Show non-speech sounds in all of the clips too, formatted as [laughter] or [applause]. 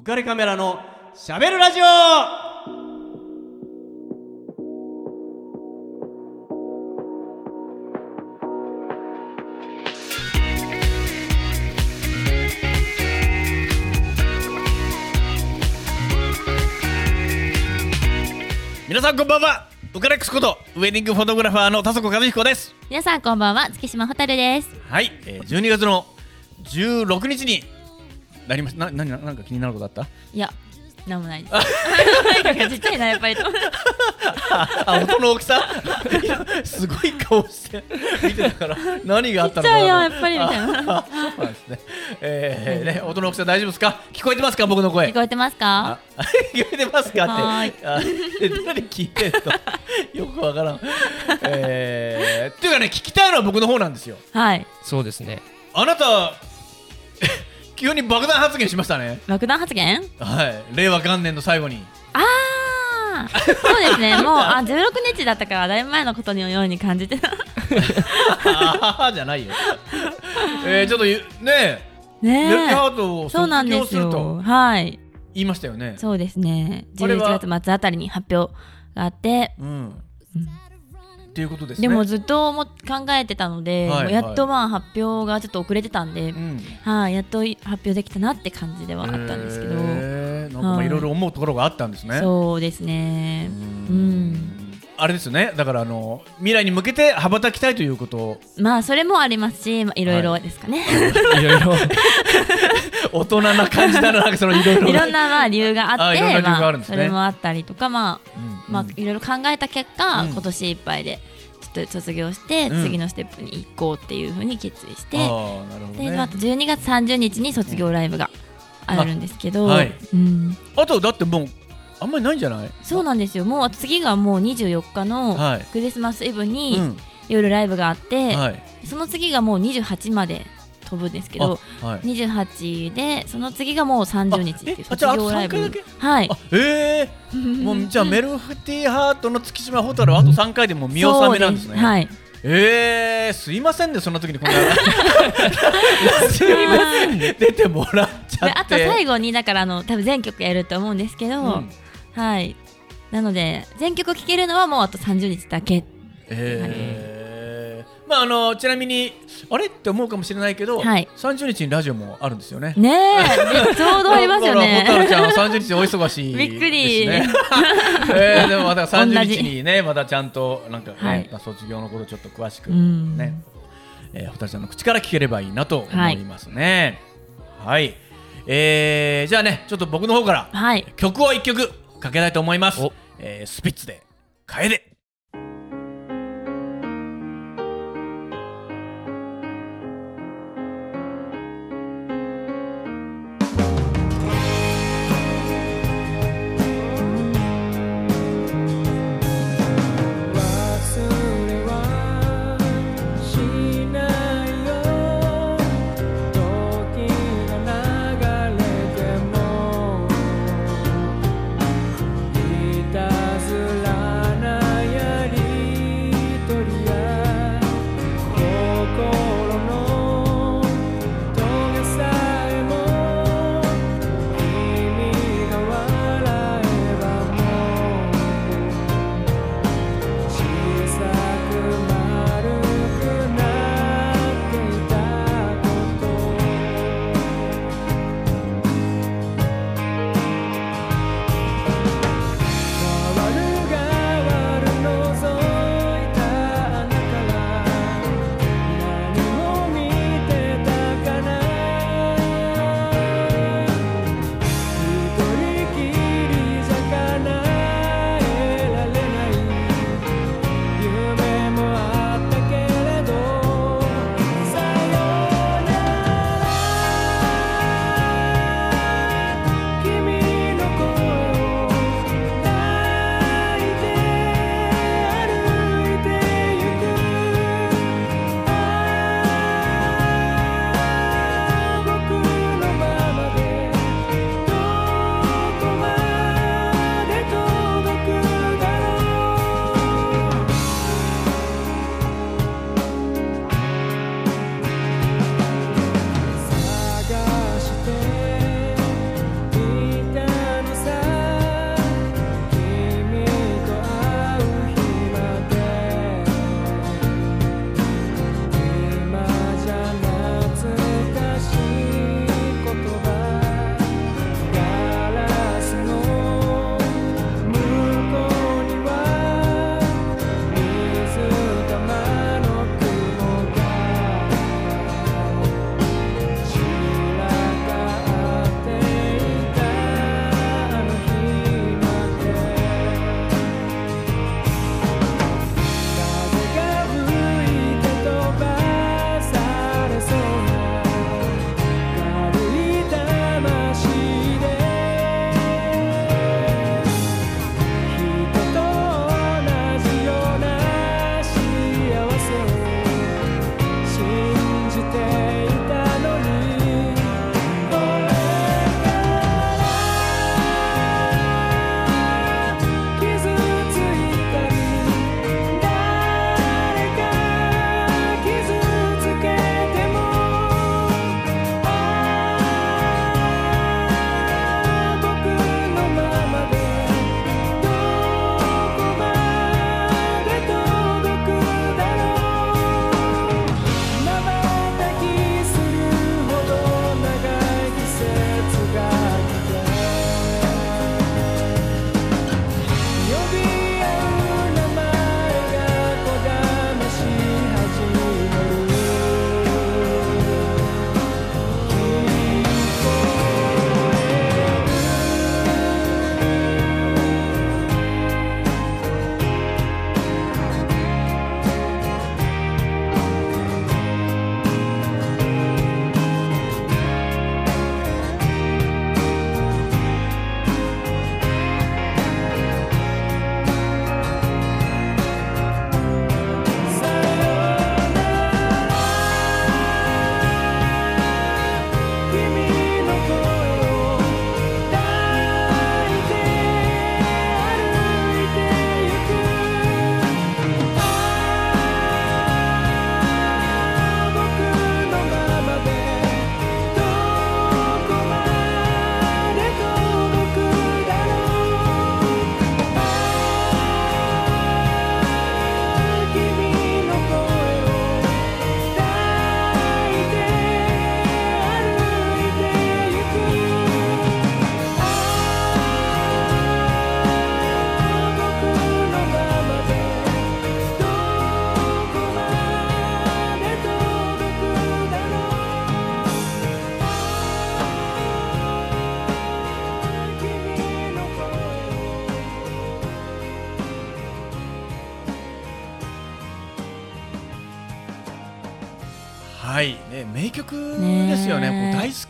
浮かれカメラのしゃべるラジオ。皆さんこんばんは。ウカレックスことウェディングフォトグラファーの田底和彦です。皆さんこんばんは。月島ホタルです。はい、えー、12月の16日になりましたな何なんか気になることあった？いやなんもないです。なんかちっちゃいなやっぱり。とあ [laughs] 音の大きさ？[laughs] すごい顔して見てたから何があったのかちっちゃいよやっぱりみたいな。あそうなんですね。えー、ね音の大きさ大丈夫ですか？聞こえてますか？僕の声。聞こえてますか？あ [laughs] 聞こえてますかって。あえ何聞いてんの？よくわからん。えー、っていうかね聞きたいのは僕の方なんですよ。はい。そうですね。あなた急に爆弾発言しましたね。爆弾発言？はい。令和元年の最後に。ああそうですね。[laughs] もうあ16日だったからだいぶ前のことのように感じてたあははじゃないよ。えー、ちょっとゆねえ。ねメルティハえ。ートをそうなんですよ。はい。言いましたよね。そうですね。11あれは月末あたりに発表があって。うんっていうことですね。でもずっとも考えてたので、はいはい。やっとまあ発表がちょっと遅れてたんで、うん。はい、やっと発表できたなって感じではあったんですけど、へー。なんかい。いろいろ思うところがあったんですね。そうですね。ううんんあれですよね。だからあの未来に向けて羽ばたきたいということ。をまあそれもありますしまあいろいろですかね、[laughs] いろいろ。大人な感じだな [laughs] なんかそのいろいろ。いろんなまあ理由があってああそれもあったりとかまあ、うんまあいろいろ考えた結果、うん。今年いっぱいでちょっと卒業して、うん。次のステップに行こうっていうふうに決意して、あーなるほどで、ねまた12月30日に卒業ライブがあるんですけど、あはい。うん、あとだってもうあんまりないんじゃない？そうなんですよ。もう次がもう24日のはい。クリスマスイブうにん。夜ライブがあって、はい。その次がもう28まで飛ぶんですけどあはい。28でその次がもう30日っていう卒業ライブ。はい。あええ。[laughs] もうじゃあメルフティハートの月島ホタルはあと3回でもう見納めなんですね。はい。え。ー、すいませんねそんな時にこんな。すいません。ね [laughs] 出てもらっちゃでって。あと最後にだからあの多分全曲やると思うんですけど、うんはいなので全曲聴けるのはもうあと30日だけえー、まああのちなみにあれ？って思うかもしれないけど、はい30日にラジオもあるんですよね。ねえちょうどありますよねだからちゃん30日お忙しいびっくり。[laughs] えー、でもまた30同じ日にねまたちゃんとなんかね、はい卒業のことちょっと詳しくうんね、えー、ホタルちゃんの口から聞ければいいなと思いますね。はい、えー、じゃあねちょっと僕の方からはい曲を一曲かけたいと思いますお。えー、スピッツで楓。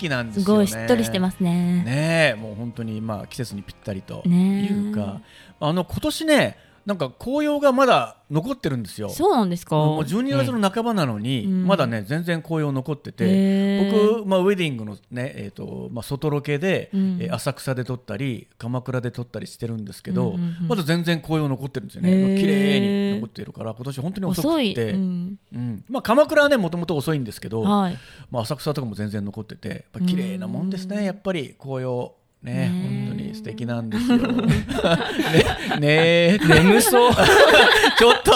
きなんですね。ごいしっとりしてますね。ねえもう本当にまあ季節にぴったりというか、あの今年ねなんか紅葉がまだ残ってるんですよ。そうなんですか？もう12月の半ばなのに、うん。まだね全然紅葉残ってて、僕、まあ、ウェディングのね、えーとまあ、外ロケで、う浅草で撮ったり鎌倉で撮ったりしてるんですけど、まだ全然紅葉残ってるんですよね。綺麗に残ってるから今年本当に遅く。て、うん。うん。まあ、鎌倉はねもともと遅いんですけど、はい。まあ、浅草とかも全然残ってて綺麗なもんですねやっぱり紅葉ね本当に素敵なんですよ。[laughs] ねねえ眠そうちょっと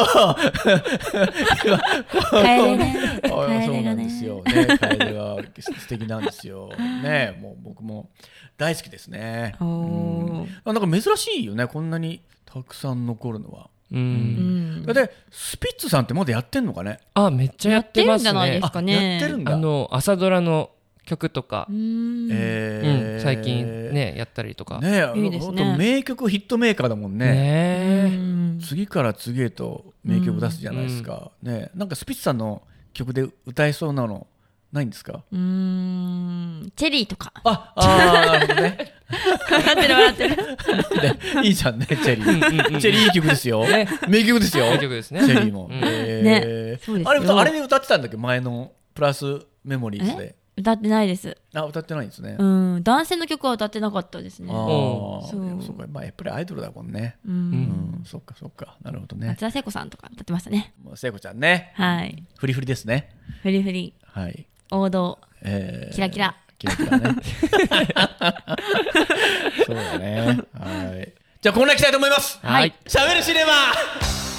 帰れね。あ帰そう。なんですよ。ね、楓が素敵なんですよ。ね、もう僕も大好きですね。おうんなんか珍しいよね、こんなにたくさん残るのは。ううんん。で、スピッツさんってまだやってんのかね？あめっちゃやってますねやってるんじゃないですかねあやってるんだ。あの朝ドラの曲とかう、ん。えーうん最近。ねやったりとかねね、いいですね名曲ヒットメーカーだもんね。えうん次から次へと名曲出すじゃないですか。ね、なんかスピッツさんの曲で歌えそうなのないんですか？うーん。チェリーとか。あ、あーなるほどね。笑ってる笑ってる。でいいじゃんね、チェリー。うんうんうんチェリーいい曲ですよ。ね名曲ですよ。名曲ですねチェリーも。うんえーそうですよあれ歌、あれで歌ってたんだっけ？前のプラスメモリーズで。歌ってないです。あ、歌ってないんですね。うん。男性の曲は歌ってなかったですね。ああ、そうか、まあやっぱりアイドルだもんね。う。うんん、そっかそっか。なるほどね松。田聖子さんとか歌ってましたね。もう聖子ちゃんね。はい。フリフリですね。フリフリ、はい。王道。えーキラキラ。キラキラね。[laughs] そうだね。はい。じゃあこんな行きたいと思います。はいしゃべるシネマ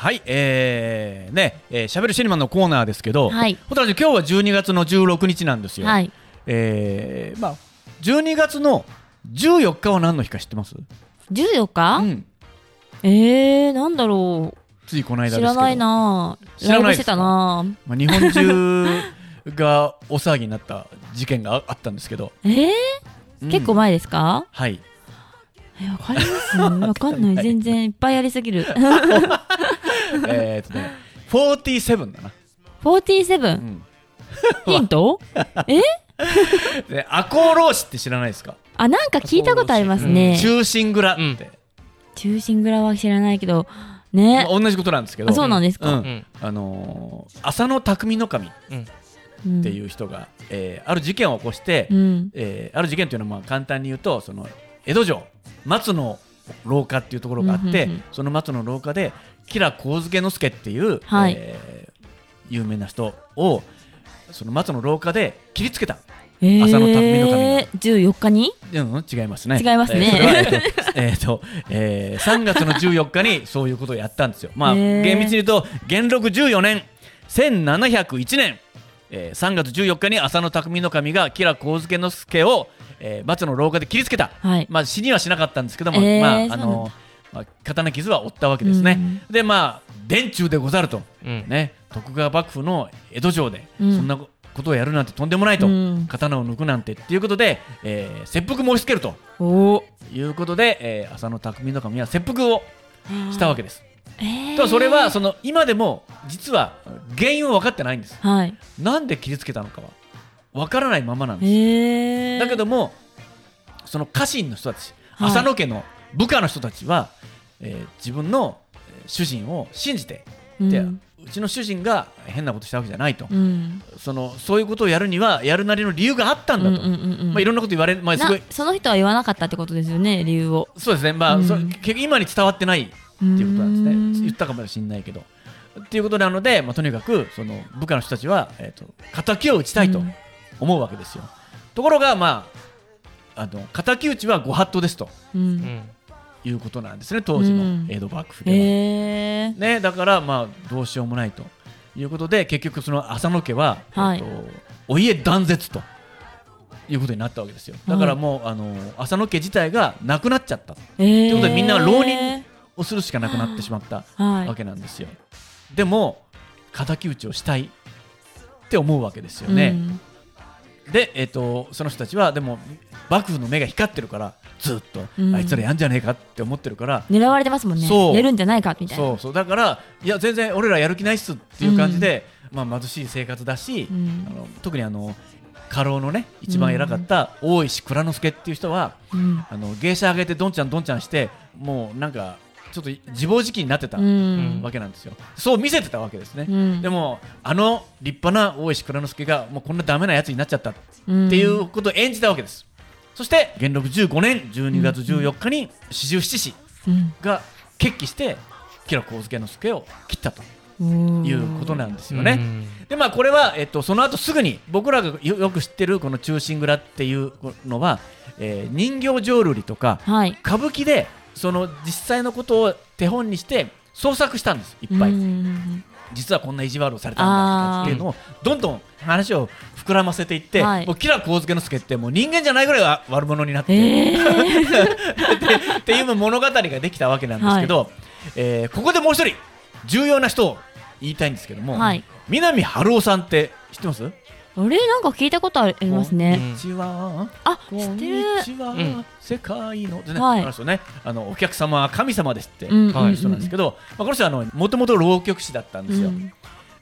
はい、えー、ね、えー、しゃべるシネマのコーナーですけど、はいほたら今日は12月の16日なんですよ。はい。えー、まあ、12月の14日は何の日か知ってます？14日、うん。えー、なんだろついこのう。間。知らないな知らないしてたなまあ、日本中が大騒ぎになった事件がああったんですけど、[laughs] えー、うん結構前ですか？はい。え、わかります？わかんない。[laughs] 全然いっぱいやりすぎる。[laughs] [laughs] えーっとね、47だな。47、うん。ヒント？[laughs] え？[laughs] で、赤穂浪士って知らないですか、あ、なんか聞いたことありますね。中心蔵って、うん。中心蔵は知らないけど、ね。まあ同じことなんですけど、あ、そうなんですか？うん。うん。あのー浅野匠の神っうん。ていう人が、えーある事件を起こして、うん。えーある事件というのはまあ簡単に言うとその江戸城松の廊下っていうところがあって、うんうんうん。その松の廊下で吉良上野之助っていう、はい。えー有名な人をその松の廊下で切りつけた、えー、浅野匠の神が。14日に？うん、違いますね。違いますね。えーえーとえーとえー3月の14日にそういうことをやったんですよ。まあ厳密に言うと元禄14年1701年、えー3月14日に浅野匠の神が吉良上野之助を、えー松の廊下で切りつけた、はい。まあ、死にはしなかったんですけども、えーまああのまあ、刀傷は負ったわけですね、うん。でまあ殿中でござると、うん。ね、徳川幕府の江戸城で、うん。そんなことをやるなんてとんでもないと、うん。刀を抜くなんてっていうことで、えー切腹申し付けると。お。いうことで、えー浅野匠の神は切腹をしたわけです。えー。ただそれはその今でも実は原因は分かってないんです。はい。なんで切りつけたのかは分からないままなんです。えー、だけどもその家臣の人たちはい。浅野家の部下の人たちは、えー自分のえー主人を信じて、でうん。うちの主人が変なことしたわけじゃないと、うん。そのそういうことをやるにはやるなりの理由があったんだと、うんうんうんうんまあ、いろんなこと言われ、まあ、すごい。なその人は言わなかったってことですよね、理由を。そうですね、まあ、うん。そ結局今に伝わってないっていうことなんですうん。ね、言ったかもしれないけど。っていうことなので、まあ、とにかくその部下の人たちは、えー、と敵を討ちたいとうん。思うわけですよ。ところが、まあ、あの敵討ちはご法度ですと。う。うんんいうことなんですね、当時うんの江戸幕府では。えー、ね、だから、まあ、どうしようもないということで、結局、その浅野家は、はいえっとお家断絶ということになったわけですよ。だからもう、あの浅野家自体がなくなっちゃった。えー、ということでみんなが浪人をするしかなくなってしまったはいわけなんですよ。でも敵討ちをしたいって思うわけですよね。で、えっとその人たちはでも幕府の目が光ってるからずっと、うん。あいつらやんじゃねえかって思ってるから、狙われてますもんね。そう。寝るんじゃないかみたいな。そうそう。だからいや全然俺らやる気ないっすっていう感じで、まあ、貧しい生活だし、うん。あの特にあの家老のね一番偉かった大石蔵之介っていう人は、うん。あの芸者上げてどんちゃんどんちゃんしてもうなんかちょっと自暴自棄になってたうん。わけなんですよ、そう見せてたわけですね、うん。でもあの立派な大石蔵之介がもうこんなダメなやつになっちゃったってうんいうことを演じたわけです、そして元禄15年12月14日に四十七士うん。が決起して吉良上野介を切ったとうんいうことなんですよね。うん。でまあこれは、えっと、その後すぐに僕らがよよく知ってるこの「忠臣蔵」っていうのは、えー人形浄瑠璃とかはい。歌舞伎でその実際のことを手本にして創作したんですいっぱい、うん実はこんな意地悪をされたんだっていうのをどんどん話を膨らませていって、はい。もう吉良上野介ってもう人間じゃないぐらいわ悪者になって、えー。[laughs] でっていう物語ができたわけなんですけど、えーここでもう一人重要な人を言いたいんですけども、はい。南春夫さんって知ってます？あれなんか聞いたことありますね。こんにちは。あこんに知ってる。世界のでね、はい。あの人ね、あのお客様は神様ですって。うん。い。う人なんですけど、まあ、この人はあのもともと浪曲師だったんですよ。うん。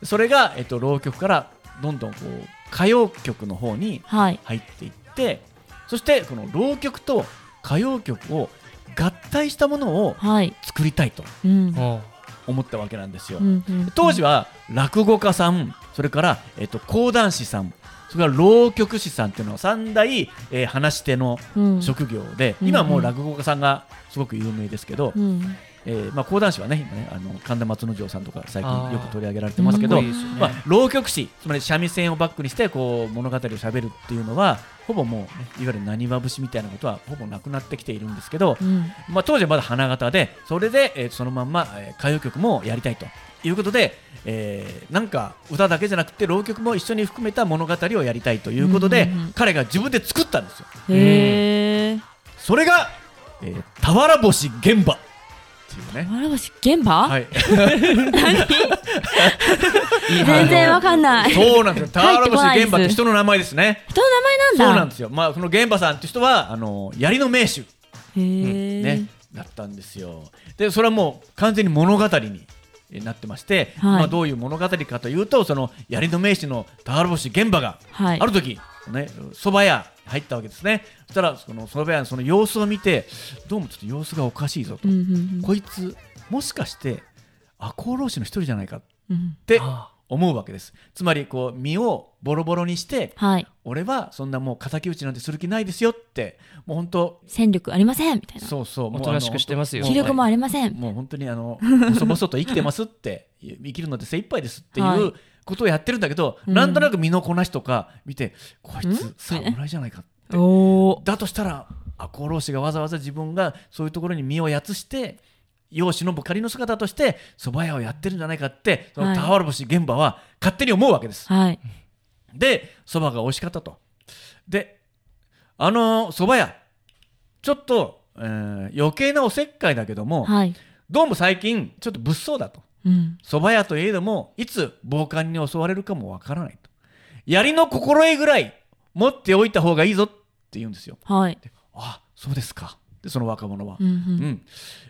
それがえっと浪曲からどんどんこう歌謡曲の方にはい。入っていって、そしてこの浪曲と歌謡曲を合体したものをはい。作りたいと思ったわけなんですよ。うんうん。当時は落語家さん、それから、えっと、講談師さん、それから浪曲師さんっていうのは三大、えー話し手のうん。職業で、うん。今はもう落語家さんがすごく有名ですけど、うん。えーまあ、講談師はね今ねあの神田松之丞さんとか最近よく取り上げられてますけど、ね。まあ、浪曲師つまり三味線をバックにしてこう物語をしゃべるっていうのはほぼもう、ね、いわゆるなにわ節みたいなことはほぼなくなってきているんですけど、うん。まあ、当時はまだ花形でそれで、えーそのまんま、えー歌謡曲もやりたいということで、えーなんか歌だけじゃなくて浪曲も一緒に含めた物語をやりたいということで、彼が自分で作ったんですよ。へえそれが、えー、俵星玄馬。っていうね。わらぼし現場はい [laughs] 全然わかんない。人そうなんですよ。俵星玄馬って人の名前ですね。の名前なんだ。そうなんですよ。まあその玄馬さんって人はあの槍の名手。へえね、だったんですよ。でそれはもう完全に物語にえなってまして、はい。まあ、どういう物語かというとその槍の名手の俵星玄馬がはい。ある時ね蕎麦屋に入ったわけですね。そしたらその蕎麦屋のその様子を見てどうもちょっと様子がおかしいぞと、うんうんこいつもしかして赤穂浪士の一人じゃないかっうん思うわけです。つまりこう身をボロボロにしてはい。俺はそんなもう敵討ちなんてする気ないですよってもう本当戦力ありませんみたいな。そうそうもうおとなしくしてますよ。あの気力もありません。もう本当にあの細々と生きてますって生きるので精一杯ですってはい。いうことをやってるんだけど、うん。なんとなく身のこなしとか見てこいん？つ侍じゃないかって。おおだとしたら赤穂浪士がわざわざ自分がそういうところに身をやつして世を忍ぶ仮の姿として蕎麦屋をやってるんじゃないかってそのはい。俵星玄馬は勝手に思うわけです。はい。で蕎麦が美味しかったと。であの蕎麦屋ちょっと、えー余計なおせっかいだけども、はい。どうも最近ちょっと物騒だと。うん。蕎麦屋といえどもいつ暴漢に襲われるかもわからないと。槍の心得ぐらい持っておいた方がいいぞって言うんですよ。はい。あそうですかでその若者は。うん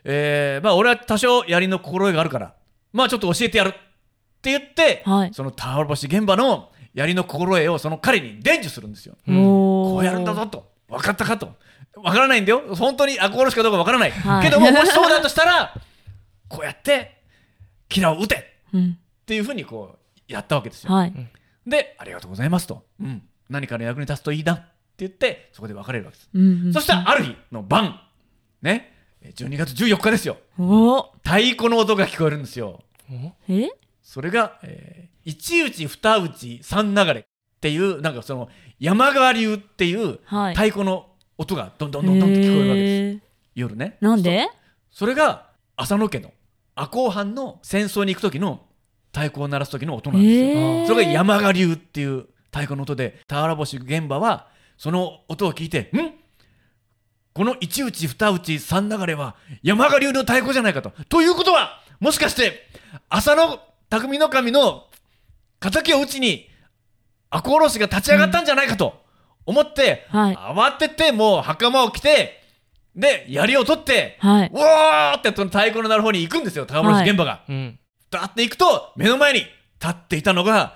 えーまあ俺は多少槍の心得があるから。まあちょっと教えてやる。って言って、はい。その俵星現場の槍の心得をその彼に伝授するんですよ。うん。こうやるんだぞと。分かったかと。分からないんだよ。本当に赤殺しかどうか分からない、はい。けどももしそうだとしたらこうやってキラを撃て。っうん。ていうふうにこうやったわけですよ、はい。でありがとうございますと、うん、何かの役に立つといいな。って言ってそこで別れるわけです、うんうん。そしたらある日の晩ね。12月14日ですよ。太鼓の音が聞こえるんですよ。え？それが、えー一打ち二打ち三流れ。っていうなんかその山川流っていうはい。太鼓の音がどんどんどんどんと聞こえるわけです、夜ね。なんで？それが浅野家の赤穂藩の戦争に行く時の太鼓を鳴らす時の音なんですよ、それが山賀流っていう太鼓の音で俵星現場はその音を聞いてん？この一打ち二打ち三流れは山賀流の太鼓じゃないかとということはもしかして浅野匠の神の敵を討ちに赤穂浪士が立ち上がったんじゃないかと思って、はい慌ててもう袴を着てで槍を取って、はい。うわーってその太鼓の鳴る方に行くんですよ高村市現場が。うん。だって行くと目の前に立っていたのが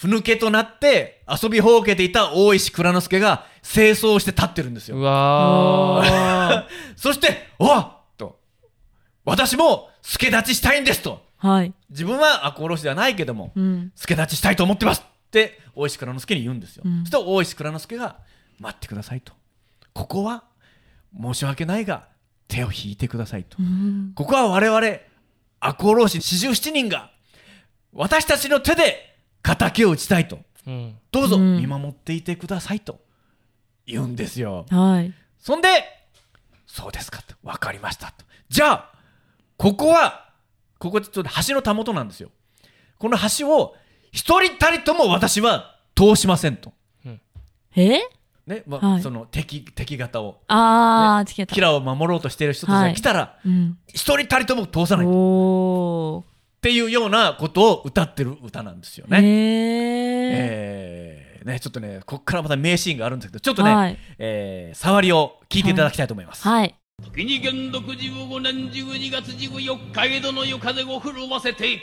ふぬけとなって遊びほうけていた大石蔵之介が清掃して立ってるんですよう。わー。[laughs] そして「おっ!」と「私も助立ちしたいんです」とはい。自分は赤穂浪士ではないけどもうん。助立ちしたいと思ってますって大石蔵之介に言うんですよ、うんそしたら大石蔵之介が「待ってください」と「ここは申し訳ないが手を引いてください」とうん。ここは我々赤穂浪士四十七人が私たちの手で敵を討ちたいと。うん。どうぞうん。見守っていてくださいと。言うんですよ、はい。そんでそうですかと。分かりましたと。じゃあここはここちょっと橋のたもとなんですよ。この橋を一人たりとも私は通しませんと。え？ね、まはい。その敵敵方を。あー、つけたキ。ラを守ろうとしている人たちが来たら、うん。一人たりとも通さないっ。ていうようなことを歌ってる歌なんですよね。えーねちょっとねこっからまた名シーンがあるんですけどちょっとね、はいえー触りを聞いていただきたいと思います。はい。時に元禄15年12月14日江戸の夜風を震わせて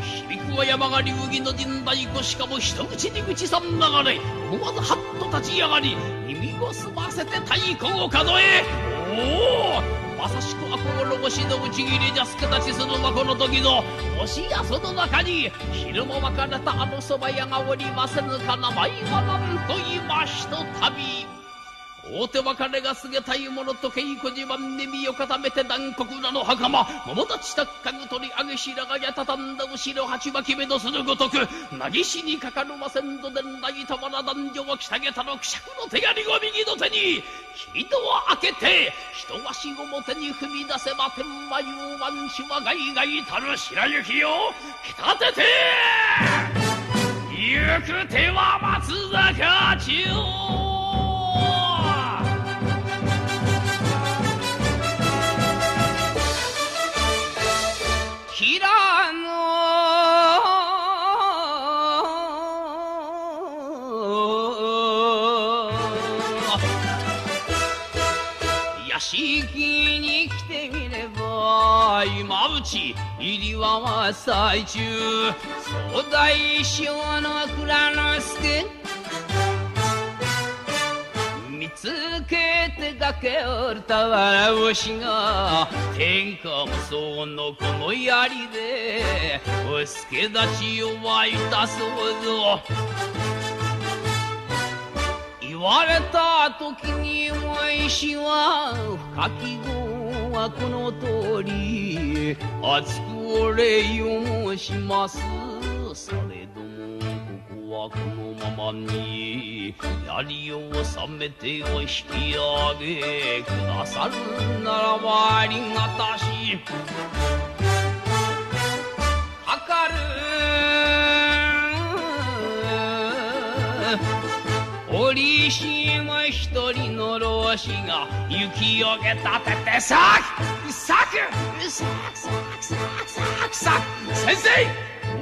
響くは山が流儀の陣太鼓しかも一口に口三流れ思わずハッと立ち上がり耳を澄ませて太鼓を数えおおまさしく赤穂浪士の打ち切りじゃすけ立ちするはこの時のもしやその中に昼も別れたあのそば屋がおりませぬか名前は何と言いましと旅。大手別れが過ぎたいものと稽古自慢に身を固めて断国裏の袴。桃立ちたっかぐ取り上げ白髪や畳んだ後ろ鉢巻き目のするごとく。なぎしにかかるませんと伝来たわら男女を来たげたのくしゃくの手槍を右の手に。木戸を開けて一足表に踏み出せば天満遊万種はガイガイたる白雪をき立てて。行く手は松坂中平屋敷に来てみれば今うち入りは最中総大将の蔵之助見つけて崖をたわら牛が天下無双のこの槍でお助立ちを湧いたそうぞわれた時においしは深き語はこの通り熱くお礼をします。されどもここはこのままに槍を収めてお引き上げくださるならばありがたし。かかる折しも一人の老子が雪をげ立ててさくさくさくさくさくさくさく先生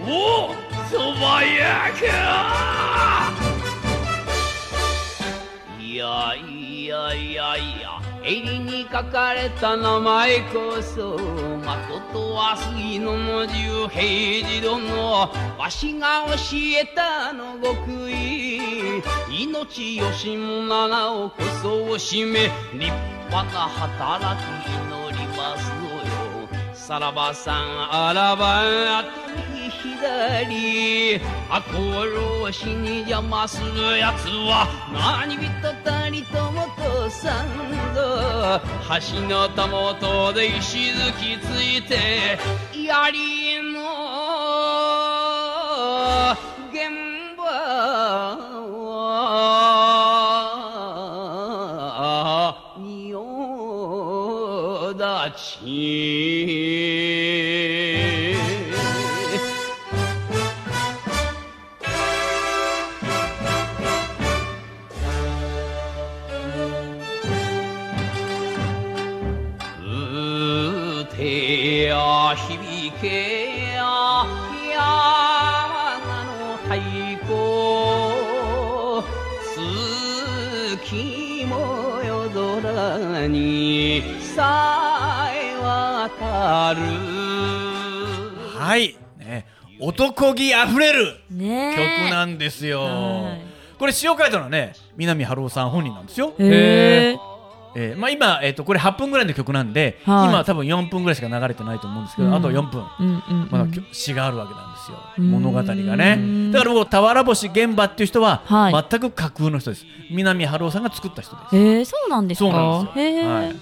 おおそばやか。いやいやいやいや襟に書かれた名前こそまことは杉野の十平次殿わしが教えたの極意命よしも七をこそを締め立派な働き祈りますぞよ。さらばさんあらばあと右左赤穂浪士に邪魔するやつは何人たりともとさんぞ。橋のたもとで石突きついて槍の王男気あふれるね曲なんですよ、はこれ詩を書いたのはね南春夫さん本人なんですよ、いへええーまあ、今、えー、とこれ8分ぐらいの曲なんで、はい。今多分4分ぐらいしか流れてないと思うんですけど、うん。あと4分。うんうんうんまだ詩があるわけなんですよ、うん。物語がね。だからもう俵星玄馬っていう人ははい。全く架空の人です。南春夫さんが作った人です、へえそうなんですか？そうなんですよ。はい。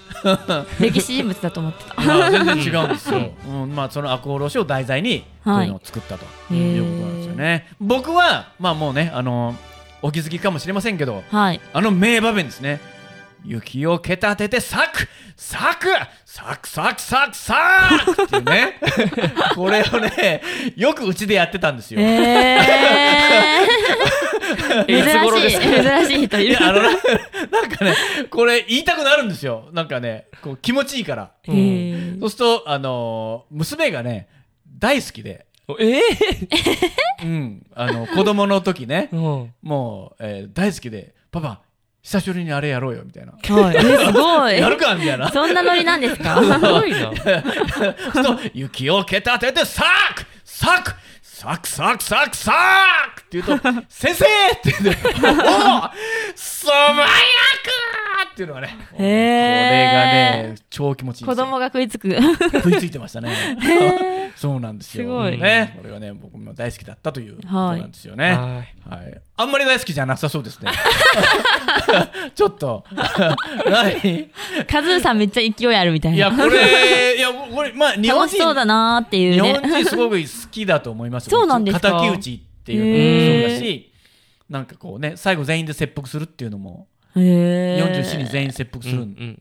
[laughs] 歴史人物だと思ってた。[laughs] まあ全然違うんですよ、うんまあ、その赤穂浪士を題材にこういうのを作ったということなんですよね、僕はまあもうねあのお気づきかもしれませんけどはい。あの名場面ですね雪をけたてて咲く。咲く。咲く咲く咲く咲く。っていうね。[laughs] これをねよくうちでやってたんですよ、へえ珍 [laughs] いつ頃ですか？しい珍しい人いるいやあのな [laughs] なんかねこれ言いたくなるんですよ。なんかねこう気持ちいいから。へえそうするとあのー娘がね大好きで。ええうん、あの子供の時ね。うん。もう、えー大好きで「パパ久しぶりにあれやろうよ」みたいな。はい、えすご「い。やるか」みたいな。そんなノリなんですか？すごいな。雪をけたてて咲く咲く咲く咲く咲く咲くって言うと「先生!」って言って「おお素早く!」っていうのがねこれがね超気持ちいいんですよ。子供が食いつく。食いついてましたね。そうなんですよ。すごい。ね。これがね僕も大好きだったということなんですよね、はい。はい、あんまり大好きじゃなさそうですね。[laughs] ちょっと。[laughs] 何カズーさんめっちゃ勢いあるみたいな。いや、これ、いや、これ、まあ、日本人。楽しそうだなーっていう日ね本人すごく好きだと思いますよ。そうなんですか敵討ちっていうのもそうだし、なんかこうね、最後全員で切腹するっていうのも、へえ44人全員切腹するん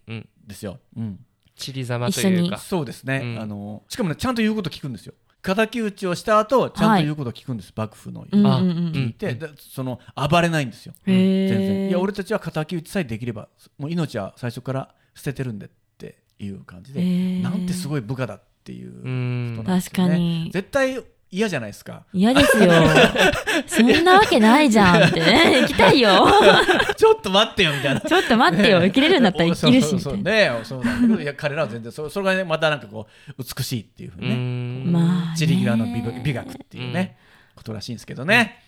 ですよ。うん。散りざまというか。そうですね。うん。あの、しかもね、ちゃんと言うこと聞くんですよ。敵討ちをした後、ちゃんと言うこと聞くんです、幕府の。あうんうんうん。聞いて、でその暴れないんですよ。全然。いや俺たちは敵討ちさえできればもう命は最初から捨ててるんでっていう感じで、なんてすごい部下だっていう人うんなんですよね。確かに。絶対嫌じゃないですか。嫌ですよ。[laughs] そんなわけないじゃんって。ね [laughs] 行きたいよ。ちょっと待ってよみたいな。ちょっと待ってよ。生きれるんだったら生きるしそうねそうなんだけど。いや彼らは全然そそれがねまたなんかこう美しいっていうふううにね。ん。まあね。散り際の美美学っていうね、ことらしいんですけどね、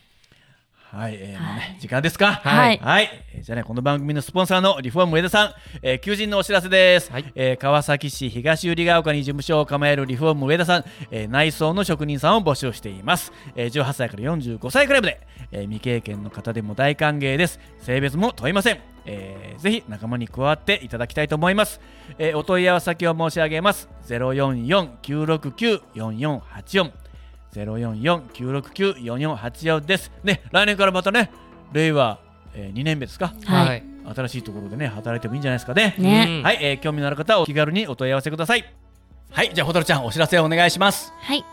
はい、えーもうね時間ですか？はい。はい、えーじゃあねこの番組のスポンサーのリフォーム上田さん、えー求人のお知らせです、はい。えー川崎市東百合ヶ丘に事務所を構えるリフォーム上田さん、えー内装の職人さんを募集しています、えー18歳から45歳くらいまで、えー未経験の方でも大歓迎です。性別も問いません、えーぜひ仲間に加わっていただきたいと思います、えーお問い合わせ先を申し上げます。044-969-4484 044-969-4484です。ね、来年からまたね、令和、えー、2年目ですか、はいはい新しいところでね、働いてもいいんじゃないですかね？ねうんはい、えー興味のある方はお気軽にお問い合わせください。はい、じゃあ、ほたるちゃん、お知らせお願いします。はい。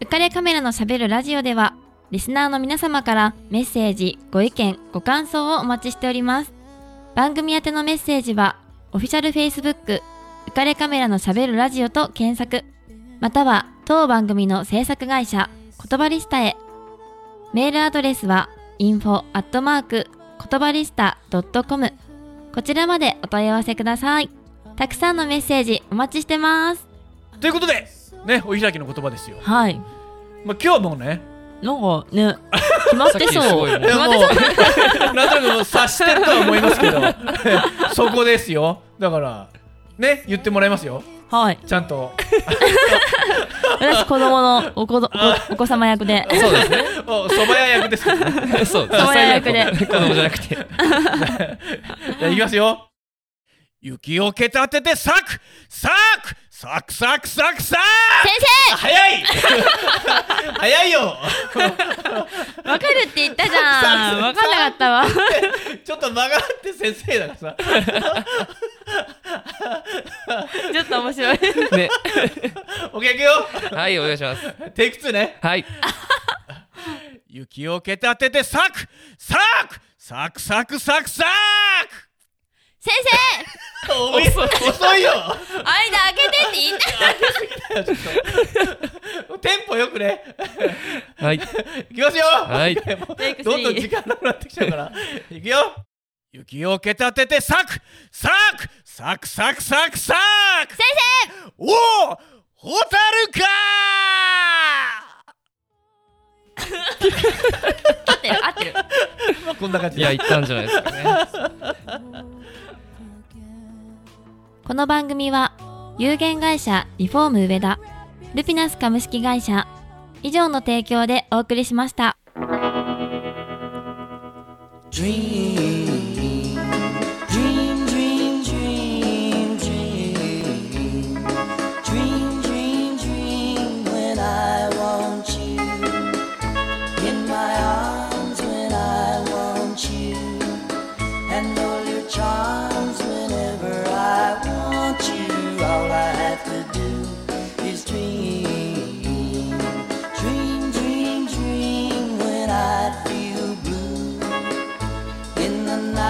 浮かれカメラのしゃべるラジオでは、リスナーの皆様からメッセージ、ご意見、ご感想をお待ちしております。番組宛てのメッセージは、オフィシャル Facebook、浮かれカメラのしゃべるラジオと検索、または当番組の制作会社、言葉リスタへ。メールアドレスは、info アットマーク言葉リスタ .com こちらまでお問い合わせください。たくさんのメッセージお待ちしてます。ということで、ね、お開きの言葉ですよ。はい。まあ、今日はもうね、なんかね、決まってそう。[laughs] さっきすごいもう [laughs] なんとなく察してるとは思いますけど、[laughs] そこですよ。だから、ね、言ってもらいますよ。はい。ちゃんと。私、子供のお子どおお子様役で。そうですね [laughs] お蕎麦屋役ですけどね。そう蕎麦屋役で子供じゃなくて [laughs] じゃあいきますよ。雪をけたてて咲く咲く咲く咲く咲く咲く先早い！[laughs] 早いよ！生わかるって言ったじゃん。わかんなかったわ。ちょっと間があって先生だからさ。ちょっと面白い。ね。お客よ！はいお願いします。テイク2ね。はい。[laughs] 雪をけたてて咲く咲く咲く咲く咲く咲く先おい。遅い。よ。生間開けてって言った。テンポよくね。はい。いきますよ。はい。もうテイク3どんどん時間なくなってきちゃうから。いくよ。雪をけたてて咲く咲く咲サクサクサクサク。先おおホタルか生合 [laughs] ってる。合ってる。[laughs] まあこんな感じいや、言ったんじゃないですかね。この番組は有限会社リフォーム上田ルピナス株式会社以上の提供でお送りしました。Dream in the night.